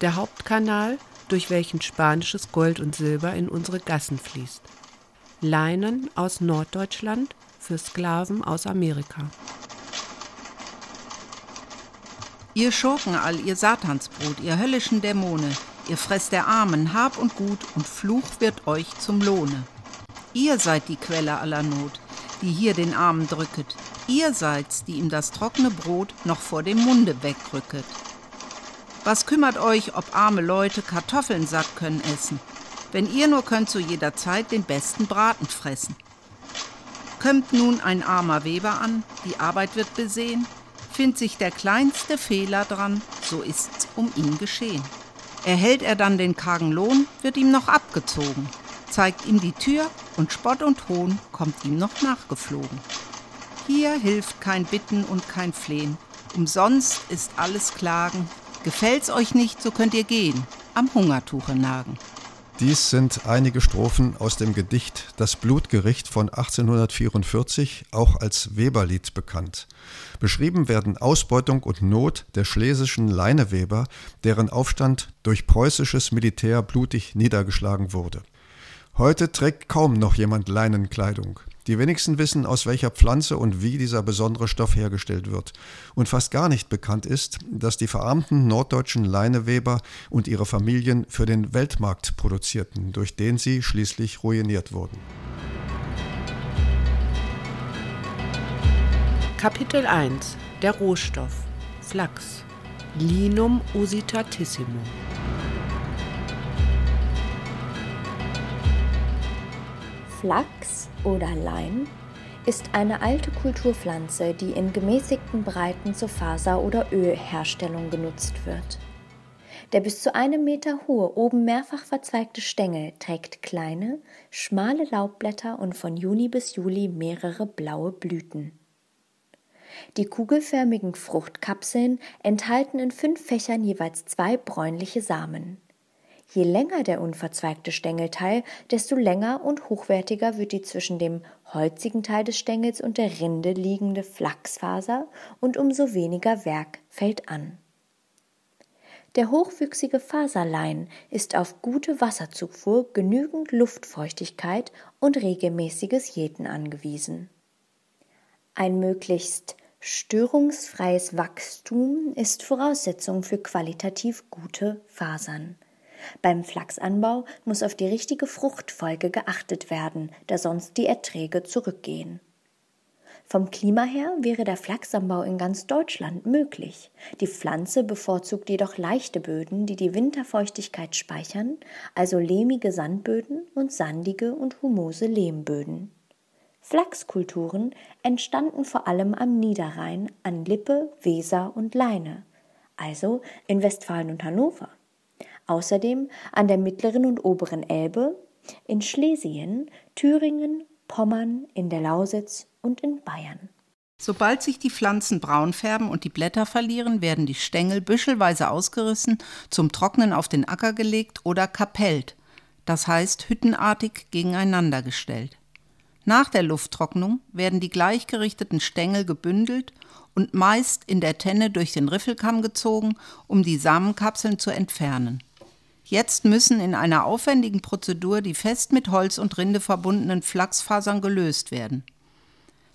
der Hauptkanal, durch welchen spanisches Gold und Silber in unsere Gassen fließt. Leinen aus Norddeutschland für Sklaven aus Amerika. Ihr Schurken all, ihr Satansbrut, ihr höllischen Dämone, ihr fresst der Armen Hab und Gut und Fluch wird euch zum Lohne. Ihr seid die Quelle aller Not, die hier den Armen drücket. Ihr seid's, die ihm das trockene Brot noch vor dem Munde wegrücket. Was kümmert euch, ob arme Leute Kartoffeln satt können essen, wenn ihr nur könnt zu jeder Zeit den besten Braten fressen? Kömmt nun ein armer Weber an, die Arbeit wird besehen, findet sich der kleinste Fehler dran, so ist's um ihn geschehen. Erhält er dann den kargen Lohn, wird ihm noch abgezogen, zeigt ihm die Tür und Spott und Hohn kommt ihm noch nachgeflogen. Hier hilft kein Bitten und kein Flehen, umsonst ist alles Klagen, Gefällt's euch nicht, so könnt ihr gehen, am Hungertuche nagen. Dies sind einige Strophen aus dem Gedicht Das Blutgericht von 1844, auch als Weberlied bekannt. Beschrieben werden Ausbeutung und Not der schlesischen Leineweber, deren Aufstand durch preußisches Militär blutig niedergeschlagen wurde. Heute trägt kaum noch jemand Leinenkleidung. Die wenigsten wissen, aus welcher Pflanze und wie dieser besondere Stoff hergestellt wird. Und fast gar nicht bekannt ist, dass die verarmten norddeutschen Leineweber und ihre Familien für den Weltmarkt produzierten, durch den sie schließlich ruiniert wurden. Kapitel 1 Der Rohstoff Flachs Linum usitatissimum Flachs oder Leim ist eine alte Kulturpflanze, die in gemäßigten Breiten zur Faser- oder Ölherstellung genutzt wird. Der bis zu einem Meter hohe, oben mehrfach verzweigte Stängel trägt kleine, schmale Laubblätter und von Juni bis Juli mehrere blaue Blüten. Die kugelförmigen Fruchtkapseln enthalten in fünf Fächern jeweils zwei bräunliche Samen. Je länger der unverzweigte Stängelteil, desto länger und hochwertiger wird die zwischen dem holzigen Teil des Stängels und der Rinde liegende Flachsfaser und umso weniger Werk fällt an. Der hochwüchsige Faserlein ist auf gute Wasserzufuhr, genügend Luftfeuchtigkeit und regelmäßiges Jäten angewiesen. Ein möglichst störungsfreies Wachstum ist Voraussetzung für qualitativ gute Fasern. Beim Flachsanbau muss auf die richtige Fruchtfolge geachtet werden, da sonst die Erträge zurückgehen. Vom Klima her wäre der Flachsanbau in ganz Deutschland möglich. Die Pflanze bevorzugt jedoch leichte Böden, die die Winterfeuchtigkeit speichern, also lehmige Sandböden und sandige und humose Lehmböden. Flachskulturen entstanden vor allem am Niederrhein, an Lippe, Weser und Leine, also in Westfalen und Hannover. Außerdem an der mittleren und oberen Elbe, in Schlesien, Thüringen, Pommern, in der Lausitz und in Bayern. Sobald sich die Pflanzen braun färben und die Blätter verlieren, werden die Stängel büschelweise ausgerissen, zum Trocknen auf den Acker gelegt oder kapellt, das heißt hüttenartig gegeneinander gestellt. Nach der Lufttrocknung werden die gleichgerichteten Stängel gebündelt und meist in der Tenne durch den Riffelkamm gezogen, um die Samenkapseln zu entfernen. Jetzt müssen in einer aufwendigen Prozedur die fest mit Holz und Rinde verbundenen Flachsfasern gelöst werden.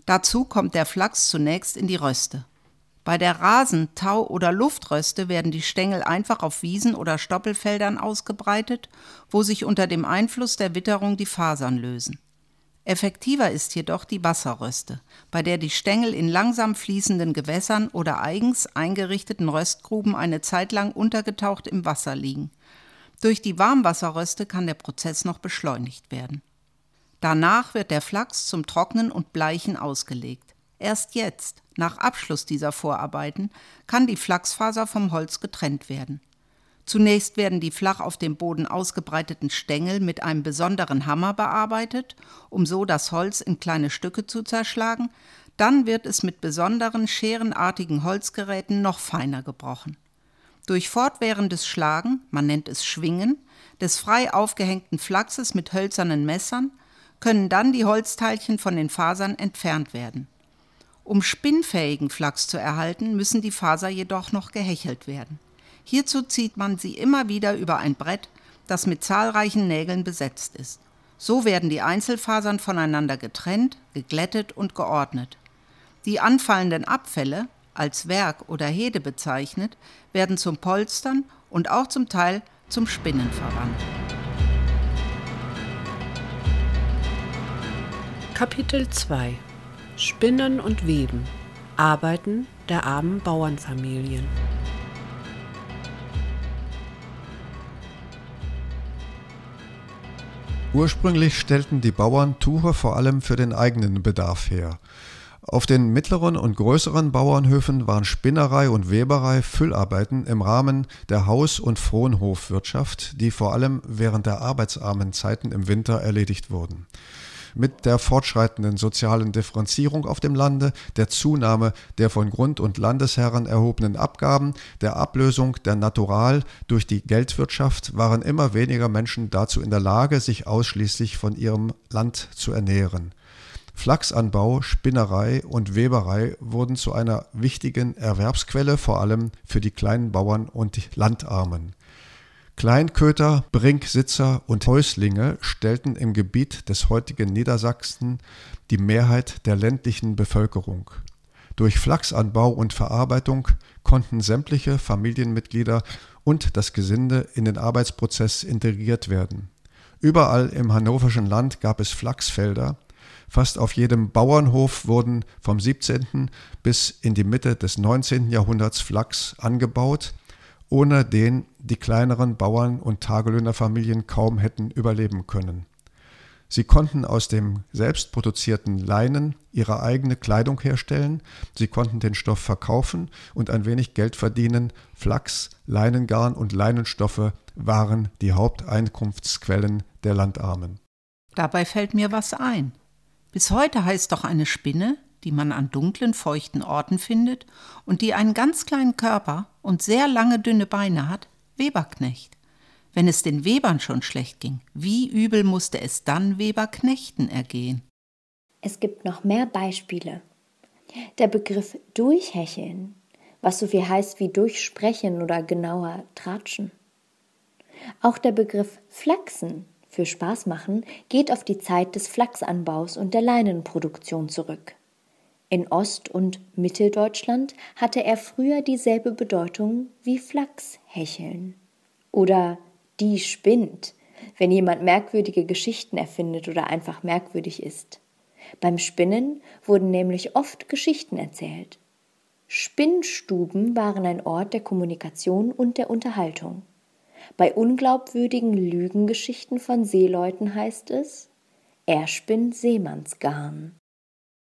Dazu kommt der Flachs zunächst in die Röste. Bei der Rasen-, Tau- oder Luftröste werden die Stängel einfach auf Wiesen oder Stoppelfeldern ausgebreitet, wo sich unter dem Einfluss der Witterung die Fasern lösen. Effektiver ist jedoch die Wasserröste, bei der die Stängel in langsam fließenden Gewässern oder eigens eingerichteten Röstgruben eine Zeit lang untergetaucht im Wasser liegen – durch die Warmwasserröste kann der Prozess noch beschleunigt werden. Danach wird der Flachs zum Trocknen und Bleichen ausgelegt. Erst jetzt, nach Abschluss dieser Vorarbeiten, kann die Flachsfaser vom Holz getrennt werden. Zunächst werden die flach auf dem Boden ausgebreiteten Stängel mit einem besonderen Hammer bearbeitet, um so das Holz in kleine Stücke zu zerschlagen, dann wird es mit besonderen scherenartigen Holzgeräten noch feiner gebrochen. Durch fortwährendes Schlagen, man nennt es Schwingen, des frei aufgehängten Flachses mit hölzernen Messern können dann die Holzteilchen von den Fasern entfernt werden. Um spinnfähigen Flachs zu erhalten, müssen die Faser jedoch noch gehechelt werden. Hierzu zieht man sie immer wieder über ein Brett, das mit zahlreichen Nägeln besetzt ist. So werden die Einzelfasern voneinander getrennt, geglättet und geordnet. Die anfallenden Abfälle, als Werk oder Hede bezeichnet, werden zum Polstern und auch zum Teil zum Spinnen verwandt. Kapitel 2 Spinnen und Weben Arbeiten der armen Bauernfamilien Ursprünglich stellten die Bauern Tuche vor allem für den eigenen Bedarf her. Auf den mittleren und größeren Bauernhöfen waren Spinnerei und Weberei Füllarbeiten im Rahmen der Haus- und Fronhofwirtschaft, die vor allem während der arbeitsarmen Zeiten im Winter erledigt wurden mit der fortschreitenden sozialen Differenzierung auf dem Lande, der Zunahme der von Grund- und Landesherren erhobenen Abgaben, der Ablösung der Natural durch die Geldwirtschaft waren immer weniger Menschen dazu in der Lage, sich ausschließlich von ihrem Land zu ernähren. Flachsanbau, Spinnerei und Weberei wurden zu einer wichtigen Erwerbsquelle, vor allem für die kleinen Bauern und Landarmen. Kleinköter, Brinksitzer und Häuslinge stellten im Gebiet des heutigen Niedersachsen die Mehrheit der ländlichen Bevölkerung. Durch Flachsanbau und Verarbeitung konnten sämtliche Familienmitglieder und das Gesinde in den Arbeitsprozess integriert werden. Überall im hannoverschen Land gab es Flachsfelder. Fast auf jedem Bauernhof wurden vom 17. bis in die Mitte des 19. Jahrhunderts Flachs angebaut ohne den die kleineren Bauern und Tagelöhnerfamilien kaum hätten überleben können. Sie konnten aus dem selbstproduzierten Leinen ihre eigene Kleidung herstellen, sie konnten den Stoff verkaufen und ein wenig Geld verdienen. Flachs, Leinengarn und Leinenstoffe waren die Haupteinkunftsquellen der Landarmen. Dabei fällt mir was ein. Bis heute heißt doch eine Spinne die man an dunklen, feuchten Orten findet und die einen ganz kleinen Körper und sehr lange, dünne Beine hat, Weberknecht. Wenn es den Webern schon schlecht ging, wie übel musste es dann Weberknechten ergehen? Es gibt noch mehr Beispiele. Der Begriff durchhecheln, was so viel heißt wie durchsprechen oder genauer tratschen. Auch der Begriff flachsen für Spaß machen geht auf die Zeit des Flachsanbaus und der Leinenproduktion zurück. In Ost- und Mitteldeutschland hatte er früher dieselbe Bedeutung wie Flachshecheln. Oder die spinnt, wenn jemand merkwürdige Geschichten erfindet oder einfach merkwürdig ist. Beim Spinnen wurden nämlich oft Geschichten erzählt. Spinnstuben waren ein Ort der Kommunikation und der Unterhaltung. Bei unglaubwürdigen Lügengeschichten von Seeleuten heißt es, er spinnt Seemannsgarn.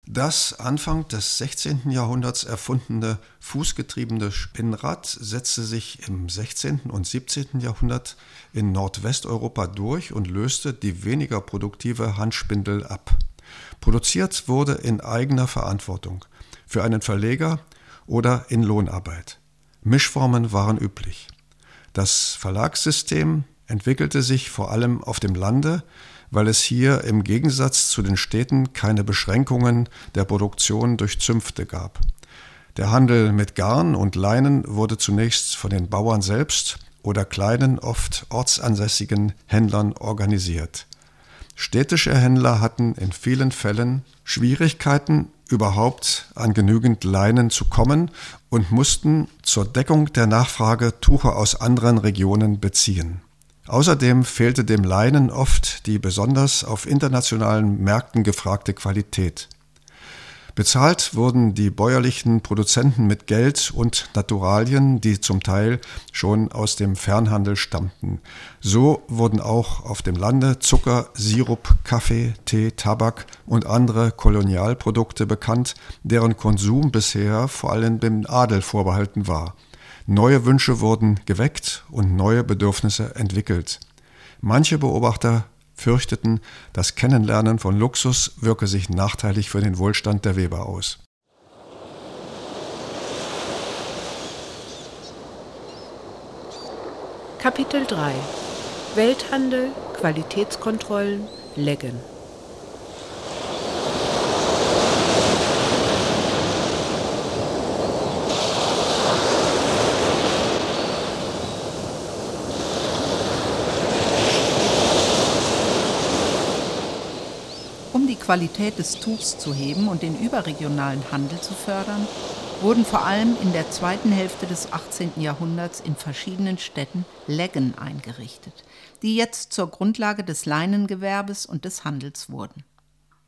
Das Anfang des 16. Jahrhunderts erfundene fußgetriebene Spinnrad setzte sich im 16. und 17. Jahrhundert in Nordwesteuropa durch und löste die weniger produktive Handspindel ab. Produziert wurde in eigener Verantwortung, für einen Verleger oder in Lohnarbeit. Mischformen waren üblich. Das Verlagssystem entwickelte sich vor allem auf dem Lande, weil es hier im Gegensatz zu den Städten keine Beschränkungen der Produktion durch Zünfte gab. Der Handel mit Garn und Leinen wurde zunächst von den Bauern selbst oder kleinen, oft ortsansässigen Händlern organisiert. Städtische Händler hatten in vielen Fällen Schwierigkeiten, überhaupt an genügend Leinen zu kommen und mussten zur Deckung der Nachfrage Tuche aus anderen Regionen beziehen. Außerdem fehlte dem Leinen oft die besonders auf internationalen Märkten gefragte Qualität. Bezahlt wurden die bäuerlichen Produzenten mit Geld und Naturalien, die zum Teil schon aus dem Fernhandel stammten. So wurden auch auf dem Lande Zucker, Sirup, Kaffee, Tee, Tabak und andere Kolonialprodukte bekannt, deren Konsum bisher vor allem dem Adel vorbehalten war. Neue Wünsche wurden geweckt und neue Bedürfnisse entwickelt. Manche Beobachter fürchteten, das Kennenlernen von Luxus wirke sich nachteilig für den Wohlstand der Weber aus. Kapitel 3 Welthandel, Qualitätskontrollen, Leggen Qualität des Tuchs zu heben und den überregionalen Handel zu fördern, wurden vor allem in der zweiten Hälfte des 18. Jahrhunderts in verschiedenen Städten Leggen eingerichtet, die jetzt zur Grundlage des Leinengewerbes und des Handels wurden.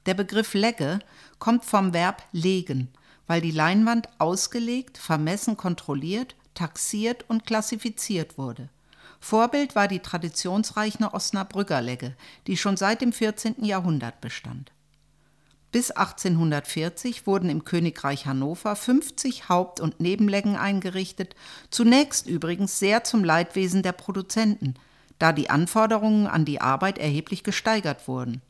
Der Begriff Legge kommt vom Verb legen, weil die Leinwand ausgelegt, vermessen, kontrolliert, taxiert und klassifiziert wurde. Vorbild war die traditionsreiche Osnabrücker Legge, die schon seit dem 14. Jahrhundert bestand. Bis 1840 wurden im Königreich Hannover 50 Haupt- und Nebenleggen eingerichtet, zunächst übrigens sehr zum Leidwesen der Produzenten, da die Anforderungen an die Arbeit erheblich gesteigert wurden.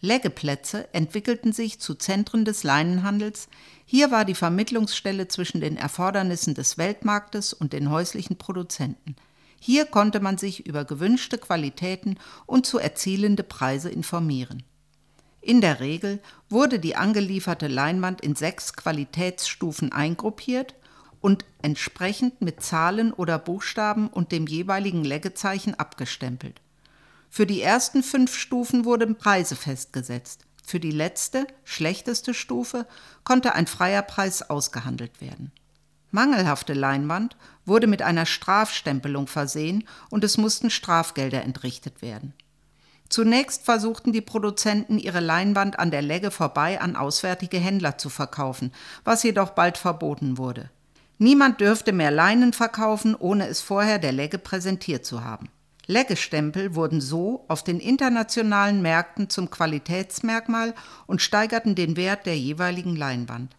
Leggeplätze entwickelten sich zu Zentren des Leinenhandels. Hier war die Vermittlungsstelle zwischen den Erfordernissen des Weltmarktes und den häuslichen Produzenten. Hier konnte man sich über gewünschte Qualitäten und zu erzielende Preise informieren. In der Regel wurde die angelieferte Leinwand in sechs Qualitätsstufen eingruppiert und entsprechend mit Zahlen oder Buchstaben und dem jeweiligen Leggezeichen abgestempelt. Für die ersten fünf Stufen wurden Preise festgesetzt. Für die letzte, schlechteste Stufe konnte ein freier Preis ausgehandelt werden. Mangelhafte Leinwand wurde mit einer Strafstempelung versehen und es mussten Strafgelder entrichtet werden. Zunächst versuchten die Produzenten, ihre Leinwand an der Legge vorbei an auswärtige Händler zu verkaufen, was jedoch bald verboten wurde. Niemand dürfte mehr Leinen verkaufen, ohne es vorher der Legge präsentiert zu haben. Leggestempel wurden so auf den internationalen Märkten zum Qualitätsmerkmal und steigerten den Wert der jeweiligen Leinwand.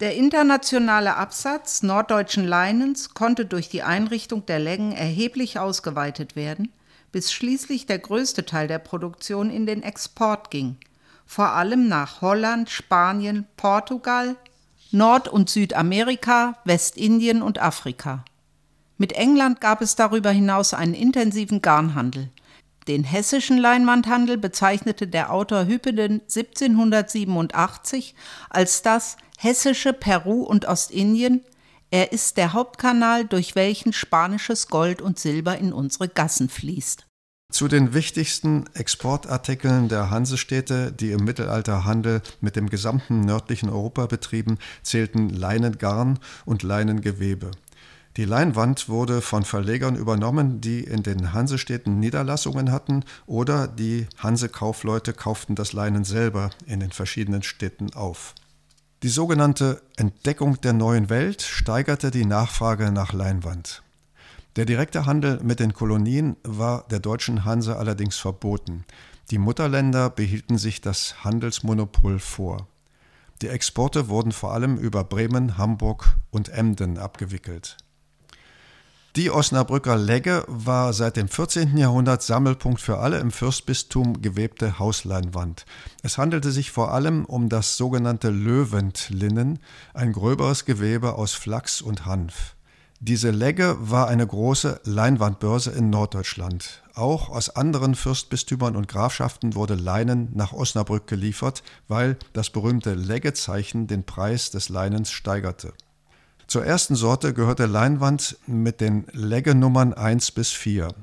Der internationale Absatz norddeutschen Leinens konnte durch die Einrichtung der Leggen erheblich ausgeweitet werden, bis schließlich der größte Teil der Produktion in den Export ging, vor allem nach Holland, Spanien, Portugal, Nord- und Südamerika, Westindien und Afrika. Mit England gab es darüber hinaus einen intensiven Garnhandel. Den hessischen Leinwandhandel bezeichnete der Autor Hüppeden 1787 als das hessische Peru und Ostindien, er ist der Hauptkanal, durch welchen spanisches Gold und Silber in unsere Gassen fließt. Zu den wichtigsten Exportartikeln der Hansestädte, die im Mittelalter Handel mit dem gesamten nördlichen Europa betrieben, zählten Leinengarn und Leinengewebe. Die Leinwand wurde von Verlegern übernommen, die in den Hansestädten Niederlassungen hatten, oder die Hansekaufleute kauften das Leinen selber in den verschiedenen Städten auf. Die sogenannte Entdeckung der neuen Welt steigerte die Nachfrage nach Leinwand. Der direkte Handel mit den Kolonien war der deutschen Hanse allerdings verboten. Die Mutterländer behielten sich das Handelsmonopol vor. Die Exporte wurden vor allem über Bremen, Hamburg und Emden abgewickelt. Die Osnabrücker Legge war seit dem 14. Jahrhundert Sammelpunkt für alle im Fürstbistum gewebte Hausleinwand. Es handelte sich vor allem um das sogenannte Löwendlinnen, ein gröberes Gewebe aus Flachs und Hanf. Diese Legge war eine große Leinwandbörse in Norddeutschland. Auch aus anderen Fürstbistümern und Grafschaften wurde Leinen nach Osnabrück geliefert, weil das berühmte Leggezeichen den Preis des Leinens steigerte. Zur ersten Sorte gehört der Leinwand mit den Leggenummern 1 bis 4.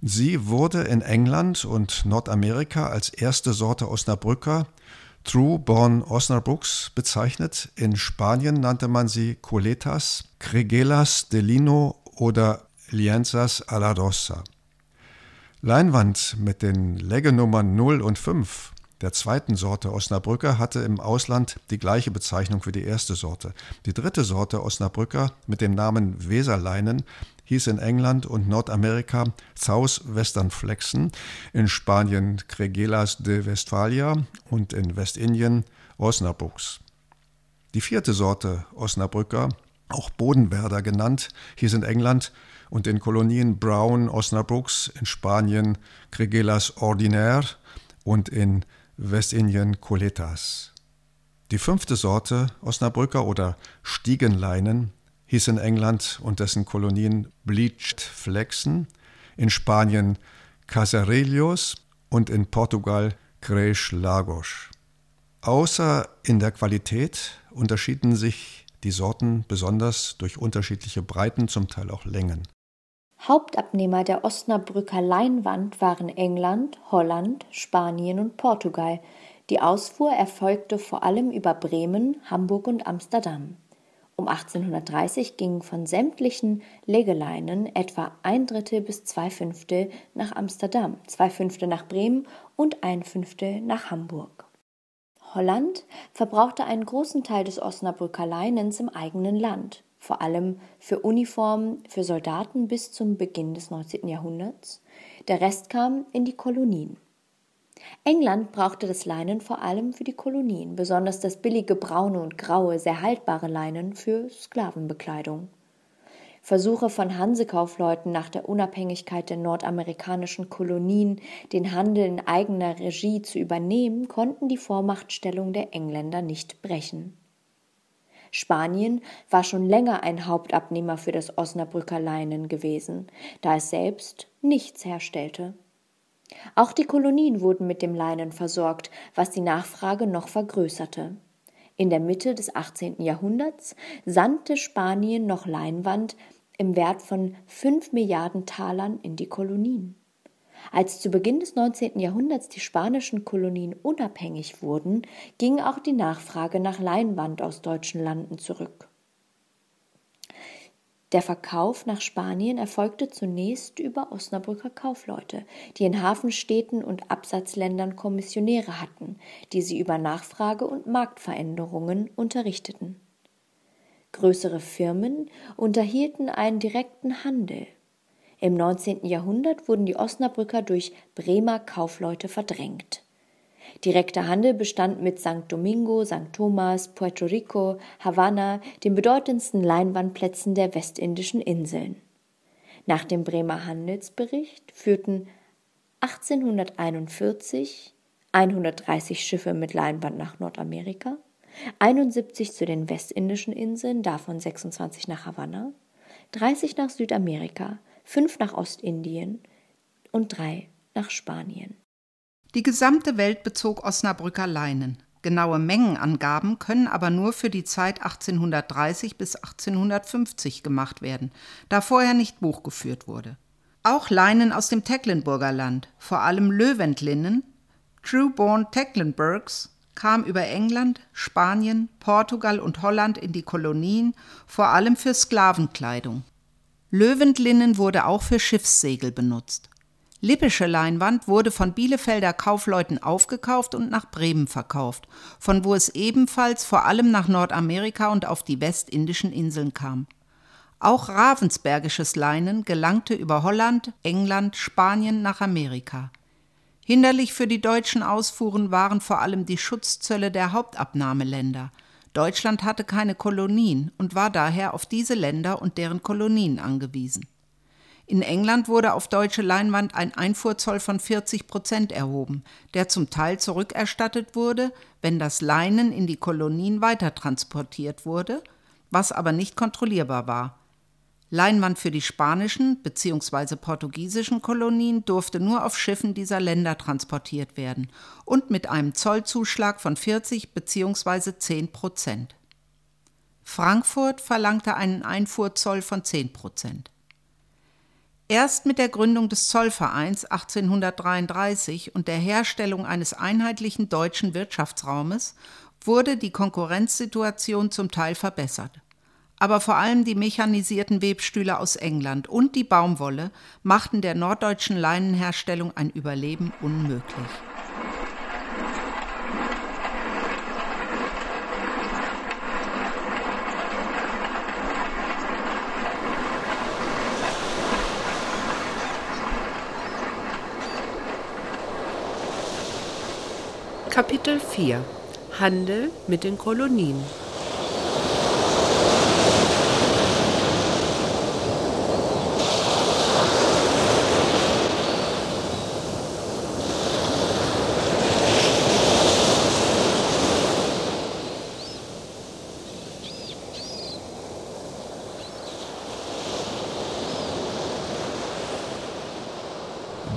Sie wurde in England und Nordamerika als erste Sorte Osnabrücker True Born Osnabrücks bezeichnet. In Spanien nannte man sie Coletas, Cregelas de Lino oder Lienzas a la Rosa. Leinwand mit den Leggenummern 0 und 5 der zweiten Sorte Osnabrücker hatte im Ausland die gleiche Bezeichnung wie die erste Sorte. Die dritte Sorte Osnabrücker mit dem Namen Weserleinen hieß in England und Nordamerika South Western Flexen, in Spanien Cregelas de Westphalia und in Westindien Osnabrücks. Die vierte Sorte Osnabrücker, auch Bodenwerder genannt, hieß in England und in Kolonien Brown Osnabrücks, in Spanien Cregelas Ordinaire und in Westindien Coletas. Die fünfte Sorte Osnabrücker oder Stiegenleinen hieß in England und dessen Kolonien Bleached Flexen, in Spanien Caserillos und in Portugal Creix Lagos. Außer in der Qualität unterschieden sich die Sorten besonders durch unterschiedliche Breiten, zum Teil auch Längen. Hauptabnehmer der Osnabrücker Leinwand waren England, Holland, Spanien und Portugal, Die Ausfuhr erfolgte vor allem über Bremen, Hamburg und Amsterdam. Um 1830 gingen von sämtlichen Legeleinen etwa ein Drittel bis zwei Fünftel nach Amsterdam, zwei Fünftel nach Bremen und ein Fünftel nach Hamburg. Holland verbrauchte einen großen Teil des Osnabrücker Leinens im eigenen Land, vor allem für Uniformen für Soldaten bis zum Beginn des 19. Jahrhunderts. Der Rest kam in die Kolonien. England brauchte das Leinen vor allem für die Kolonien, besonders das billige braune und graue, sehr haltbare Leinen für Sklavenbekleidung. Versuche von Hansekaufleuten nach der Unabhängigkeit der nordamerikanischen Kolonien, den Handel in eigener Regie zu übernehmen, konnten die Vormachtstellung der Engländer nicht brechen. Spanien war schon länger ein Hauptabnehmer für das Osnabrücker Leinen gewesen, da es selbst nichts herstellte. Auch die Kolonien wurden mit dem Leinen versorgt, was die Nachfrage noch vergrößerte. In der Mitte des 18. Jahrhunderts sandte Spanien noch Leinwand im Wert von 5 Milliarden Talern in die Kolonien. Als zu Beginn des 19. Jahrhunderts die spanischen Kolonien unabhängig wurden, ging auch die Nachfrage nach Leinwand aus deutschen Landen zurück. Der Verkauf nach Spanien erfolgte zunächst über Osnabrücker Kaufleute, die in Hafenstädten und Absatzländern Kommissionäre hatten, die sie über Nachfrage und Marktveränderungen unterrichteten. Größere Firmen unterhielten einen direkten Handel. Im 19. Jahrhundert wurden die Osnabrücker durch Bremer Kaufleute verdrängt. Direkter Handel bestand mit St. Domingo, St. Thomas, Puerto Rico, Havanna, den bedeutendsten Leinwandplätzen der westindischen Inseln. Nach dem Bremer Handelsbericht führten 1841 130 Schiffe mit Leinwand nach Nordamerika, 71 zu den westindischen Inseln, davon 26 nach Havanna, 30 nach Südamerika, 5 nach Ostindien und 3 nach Spanien. Die gesamte Welt bezog Osnabrücker Leinen. Genaue Mengenangaben können aber nur für die Zeit 1830 bis 1850 gemacht werden, da vorher nicht Buch geführt wurde. Auch Leinen aus dem Tecklenburger Land, vor allem Löwendlinnen, Trueborn Tecklenburgs, kam über England, Spanien, Portugal und Holland in die Kolonien, vor allem für Sklavenkleidung. Löwendlinnen wurde auch für Schiffssegel benutzt. Lippische Leinwand wurde von Bielefelder Kaufleuten aufgekauft und nach Bremen verkauft, von wo es ebenfalls vor allem nach Nordamerika und auf die westindischen Inseln kam. Auch ravensbergisches Leinen gelangte über Holland, England, Spanien nach Amerika. Hinderlich für die deutschen Ausfuhren waren vor allem die Schutzzölle der Hauptabnahmeländer. Deutschland hatte keine Kolonien und war daher auf diese Länder und deren Kolonien angewiesen. In England wurde auf deutsche Leinwand ein Einfuhrzoll von 40 Prozent erhoben, der zum Teil zurückerstattet wurde, wenn das Leinen in die Kolonien weitertransportiert wurde, was aber nicht kontrollierbar war. Leinwand für die spanischen bzw. portugiesischen Kolonien durfte nur auf Schiffen dieser Länder transportiert werden und mit einem Zollzuschlag von 40 bzw. 10 Prozent. Frankfurt verlangte einen Einfuhrzoll von 10 Prozent. Erst mit der Gründung des Zollvereins 1833 und der Herstellung eines einheitlichen deutschen Wirtschaftsraumes wurde die Konkurrenzsituation zum Teil verbessert. Aber vor allem die mechanisierten Webstühle aus England und die Baumwolle machten der norddeutschen Leinenherstellung ein Überleben unmöglich. Kapitel 4 Handel mit den Kolonien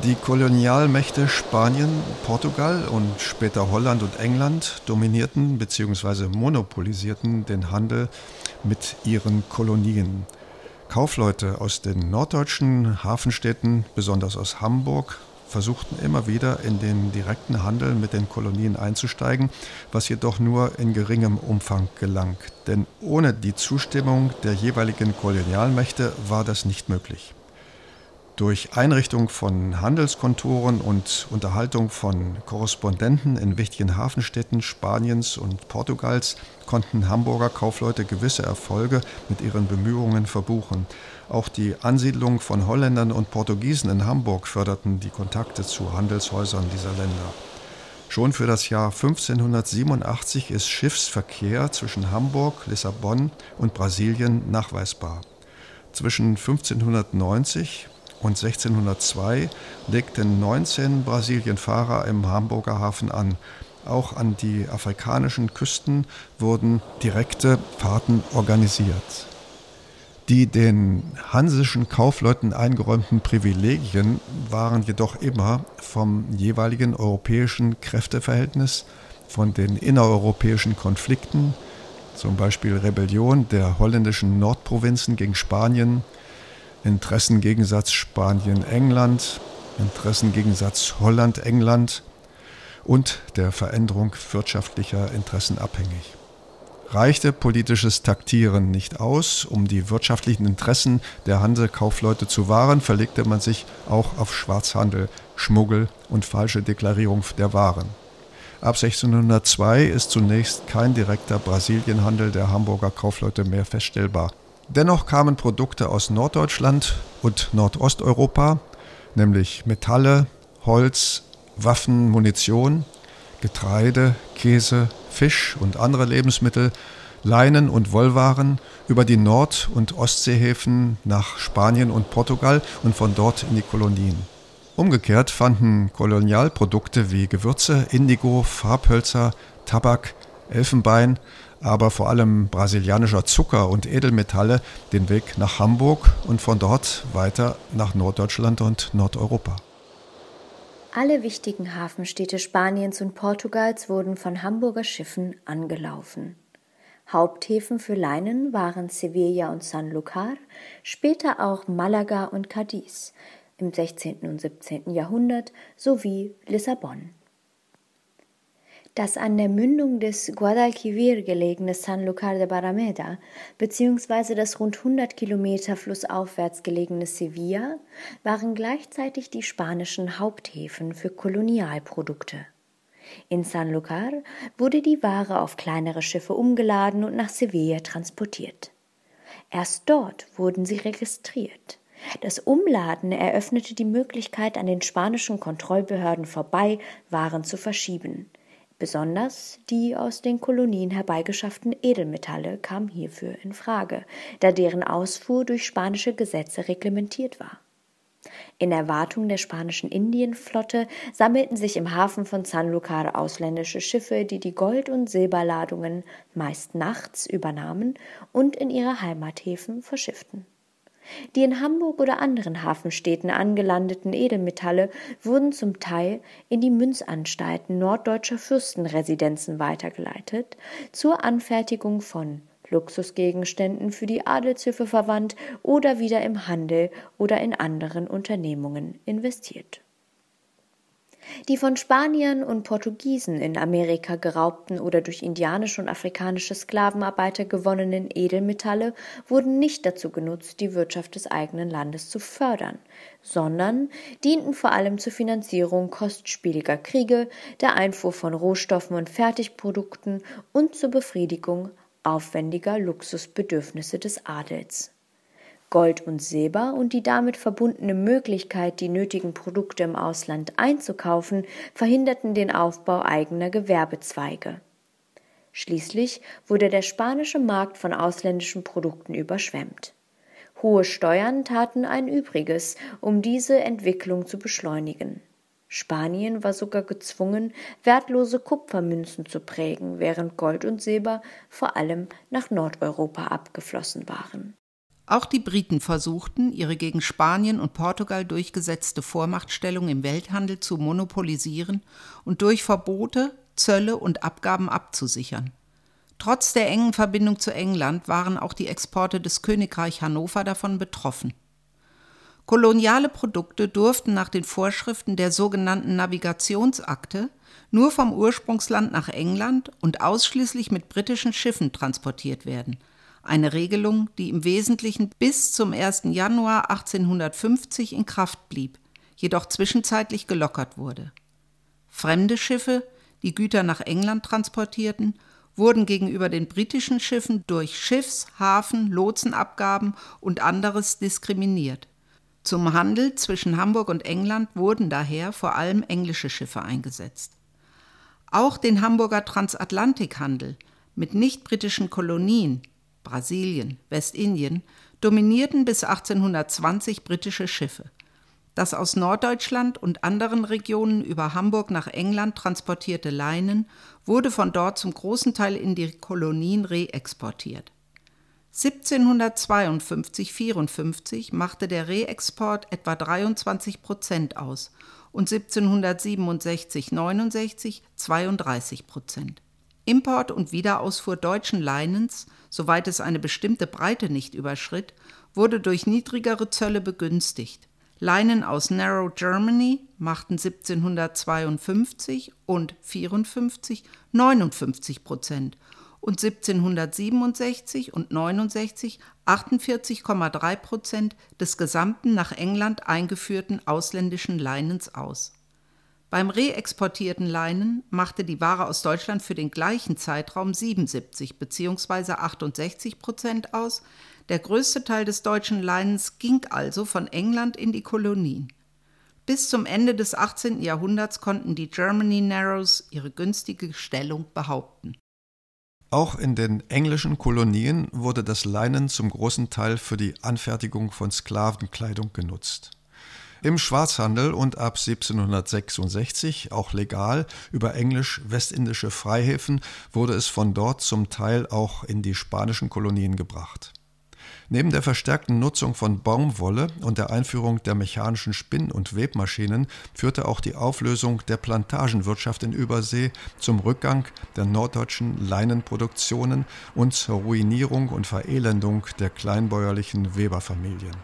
Die Kolonialmächte Spanien, Portugal und später Holland und England dominierten bzw. monopolisierten den Handel mit ihren Kolonien. Kaufleute aus den norddeutschen Hafenstädten, besonders aus Hamburg, versuchten immer wieder in den direkten Handel mit den Kolonien einzusteigen, was jedoch nur in geringem Umfang gelang. Denn ohne die Zustimmung der jeweiligen Kolonialmächte war das nicht möglich. Durch Einrichtung von Handelskontoren und Unterhaltung von Korrespondenten in wichtigen Hafenstädten Spaniens und Portugals konnten Hamburger Kaufleute gewisse Erfolge mit ihren Bemühungen verbuchen. Auch die Ansiedlung von Holländern und Portugiesen in Hamburg förderten die Kontakte zu Handelshäusern dieser Länder. Schon für das Jahr 1587 ist Schiffsverkehr zwischen Hamburg, Lissabon und Brasilien nachweisbar. Zwischen 1590 und 1602 legten 19 Brasilienfahrer im Hamburger Hafen an. Auch an die afrikanischen Küsten wurden direkte Fahrten organisiert. Die den hansischen Kaufleuten eingeräumten Privilegien waren jedoch immer vom jeweiligen europäischen Kräfteverhältnis, von den innereuropäischen Konflikten, zum Beispiel Rebellion der holländischen Nordprovinzen gegen Spanien, Interessengegensatz Spanien-England, Interessengegensatz Holland-England und der Veränderung wirtschaftlicher Interessen abhängig. Reichte politisches Taktieren nicht aus, um die wirtschaftlichen Interessen der Hansekaufleute zu wahren, verlegte man sich auch auf Schwarzhandel, Schmuggel und falsche Deklarierung der Waren. Ab 1602 ist zunächst kein direkter Brasilienhandel der Hamburger Kaufleute mehr feststellbar. Dennoch kamen Produkte aus Norddeutschland und Nordosteuropa, nämlich Metalle, Holz, Waffen, Munition, Getreide, Käse, Fisch und andere Lebensmittel, Leinen und Wollwaren über die Nord- und Ostseehäfen nach Spanien und Portugal und von dort in die Kolonien. Umgekehrt fanden Kolonialprodukte wie Gewürze, Indigo, Farbhölzer, Tabak, Elfenbein aber vor allem brasilianischer Zucker und Edelmetalle den Weg nach Hamburg und von dort weiter nach Norddeutschland und Nordeuropa. Alle wichtigen Hafenstädte Spaniens und Portugals wurden von Hamburger Schiffen angelaufen. Haupthäfen für Leinen waren Sevilla und Sanlúcar, später auch Malaga und Cadiz im 16. und 17. Jahrhundert sowie Lissabon. Das an der Mündung des Guadalquivir gelegene Sanlúcar de Barrameda bzw. das rund 100 Kilometer flussaufwärts gelegene Sevilla waren gleichzeitig die spanischen Haupthäfen für Kolonialprodukte. In Sanlúcar wurde die Ware auf kleinere Schiffe umgeladen und nach Sevilla transportiert. Erst dort wurden sie registriert. Das Umladen eröffnete die Möglichkeit, an den spanischen Kontrollbehörden vorbei Waren zu verschieben. Besonders die aus den Kolonien herbeigeschafften Edelmetalle kamen hierfür in Frage, da deren Ausfuhr durch spanische Gesetze reglementiert war. In Erwartung der spanischen Indienflotte sammelten sich im Hafen von Sanlúcar ausländische Schiffe, die die Gold- und Silberladungen meist nachts übernahmen und in ihre Heimathäfen verschifften. Die in Hamburg oder anderen Hafenstädten angelandeten Edelmetalle wurden zum Teil in die Münzanstalten norddeutscher Fürstenresidenzen weitergeleitet, zur Anfertigung von Luxusgegenständen für die Adelshöfe verwandt oder wieder im Handel oder in anderen Unternehmungen investiert die von Spaniern und Portugiesen in Amerika geraubten oder durch indianische und afrikanische Sklavenarbeiter gewonnenen Edelmetalle wurden nicht dazu genutzt, die Wirtschaft des eigenen Landes zu fördern, sondern dienten vor allem zur Finanzierung kostspieliger Kriege, der Einfuhr von Rohstoffen und Fertigprodukten und zur Befriedigung aufwendiger Luxusbedürfnisse des Adels. Gold und Silber und die damit verbundene Möglichkeit, die nötigen Produkte im Ausland einzukaufen, verhinderten den Aufbau eigener Gewerbezweige. Schließlich wurde der spanische Markt von ausländischen Produkten überschwemmt. Hohe Steuern taten ein Übriges, um diese Entwicklung zu beschleunigen. Spanien war sogar gezwungen, wertlose Kupfermünzen zu prägen, während Gold und Silber vor allem nach Nordeuropa abgeflossen waren. Auch die Briten versuchten, ihre gegen Spanien und Portugal durchgesetzte Vormachtstellung im Welthandel zu monopolisieren und durch Verbote, Zölle und Abgaben abzusichern. Trotz der engen Verbindung zu England waren auch die Exporte des Königreich Hannover davon betroffen. Koloniale Produkte durften nach den Vorschriften der sogenannten Navigationsakte nur vom Ursprungsland nach England und ausschließlich mit britischen Schiffen transportiert werden. Eine Regelung, die im Wesentlichen bis zum 1. Januar 1850 in Kraft blieb, jedoch zwischenzeitlich gelockert wurde. Fremde Schiffe, die Güter nach England transportierten, wurden gegenüber den britischen Schiffen durch Schiffs-, Hafen-, Lotsenabgaben und anderes diskriminiert. Zum Handel zwischen Hamburg und England wurden daher vor allem englische Schiffe eingesetzt. Auch den Hamburger Transatlantikhandel mit nicht-britischen Kolonien Brasilien, Westindien dominierten bis 1820 britische Schiffe. Das aus Norddeutschland und anderen Regionen über Hamburg nach England transportierte Leinen wurde von dort zum großen Teil in die Kolonien reexportiert. 1752/54 machte der Reexport etwa 23 Prozent aus und 1767/69 32 Prozent. Import und Wiederausfuhr deutschen Leinens, soweit es eine bestimmte Breite nicht überschritt, wurde durch niedrigere Zölle begünstigt. Leinen aus Narrow Germany machten 1752 und 54 59 Prozent und 1767 und 69 48,3 Prozent des gesamten nach England eingeführten ausländischen Leinens aus. Beim reexportierten Leinen machte die Ware aus Deutschland für den gleichen Zeitraum 77 bzw. 68 Prozent aus. Der größte Teil des deutschen Leinens ging also von England in die Kolonien. Bis zum Ende des 18. Jahrhunderts konnten die Germany Narrows ihre günstige Stellung behaupten. Auch in den englischen Kolonien wurde das Leinen zum großen Teil für die Anfertigung von Sklavenkleidung genutzt. Im Schwarzhandel und ab 1766 auch legal über englisch-westindische Freihäfen wurde es von dort zum Teil auch in die spanischen Kolonien gebracht. Neben der verstärkten Nutzung von Baumwolle und der Einführung der mechanischen Spinn- und Webmaschinen führte auch die Auflösung der Plantagenwirtschaft in Übersee zum Rückgang der norddeutschen Leinenproduktionen und zur Ruinierung und Verelendung der kleinbäuerlichen Weberfamilien.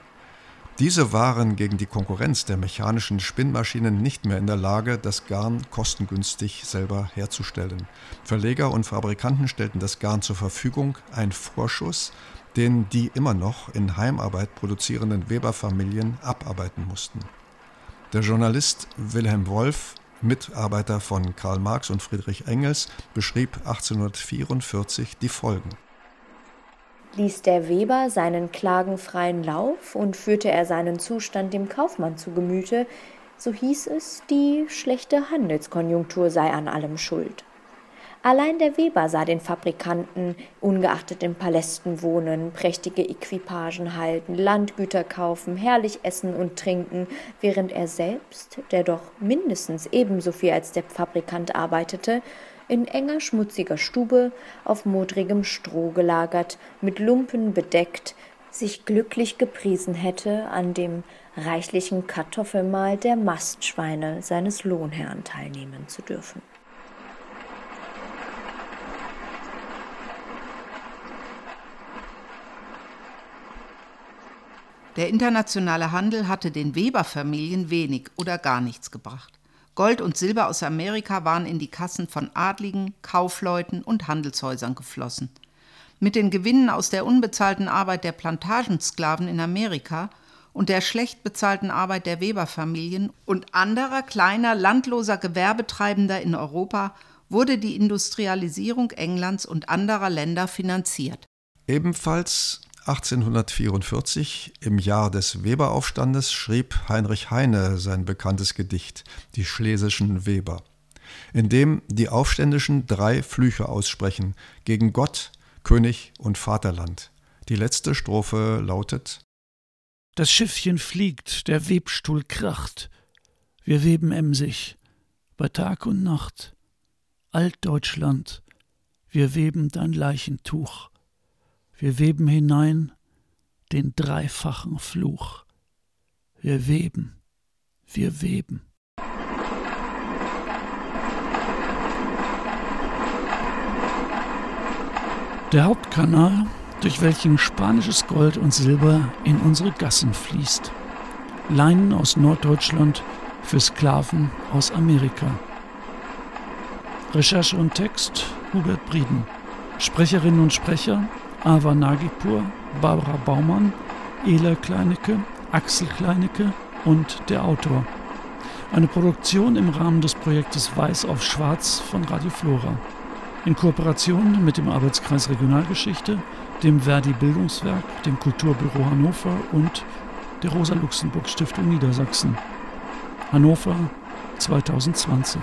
Diese waren gegen die Konkurrenz der mechanischen Spinnmaschinen nicht mehr in der Lage, das Garn kostengünstig selber herzustellen. Verleger und Fabrikanten stellten das Garn zur Verfügung, ein Vorschuss, den die immer noch in Heimarbeit produzierenden Weberfamilien abarbeiten mussten. Der Journalist Wilhelm Wolf, Mitarbeiter von Karl Marx und Friedrich Engels, beschrieb 1844 die Folgen. Ließ der Weber seinen Klagen freien Lauf und führte er seinen Zustand dem Kaufmann zu Gemüte, so hieß es, die schlechte Handelskonjunktur sei an allem schuld. Allein der Weber sah den Fabrikanten, ungeachtet in Palästen wohnen, prächtige Equipagen halten, Landgüter kaufen, herrlich essen und trinken, während er selbst, der doch mindestens ebenso viel als der Fabrikant arbeitete, in enger schmutziger Stube auf modrigem Stroh gelagert, mit Lumpen bedeckt, sich glücklich gepriesen hätte, an dem reichlichen Kartoffelmahl der Mastschweine seines Lohnherrn teilnehmen zu dürfen. Der internationale Handel hatte den Weber-Familien wenig oder gar nichts gebracht. Gold und Silber aus Amerika waren in die Kassen von Adligen, Kaufleuten und Handelshäusern geflossen. Mit den Gewinnen aus der unbezahlten Arbeit der Plantagensklaven in Amerika und der schlecht bezahlten Arbeit der Weberfamilien und anderer kleiner landloser Gewerbetreibender in Europa wurde die Industrialisierung Englands und anderer Länder finanziert. Ebenfalls 1844, im Jahr des Weberaufstandes, schrieb Heinrich Heine sein bekanntes Gedicht Die Schlesischen Weber, in dem die Aufständischen drei Flüche aussprechen gegen Gott, König und Vaterland. Die letzte Strophe lautet Das Schiffchen fliegt, der Webstuhl kracht, wir weben emsig, bei Tag und Nacht. Altdeutschland, wir weben dein Leichentuch wir weben hinein den dreifachen Fluch. Wir weben, wir weben. Der Hauptkanal, durch welchen spanisches Gold und Silber in unsere Gassen fließt. Leinen aus Norddeutschland für Sklaven aus Amerika. Recherche und Text Hubert Brieden. Sprecherinnen und Sprecher Ava Nagipur, Barbara Baumann, Ela Kleinecke, Axel Kleinecke und der Autor. Eine Produktion im Rahmen des Projektes Weiß auf Schwarz von Radio Flora. In Kooperation mit dem Arbeitskreis Regionalgeschichte, dem Verdi Bildungswerk, dem Kulturbüro Hannover und der Rosa-Luxemburg-Stiftung Niedersachsen. Hannover 2020.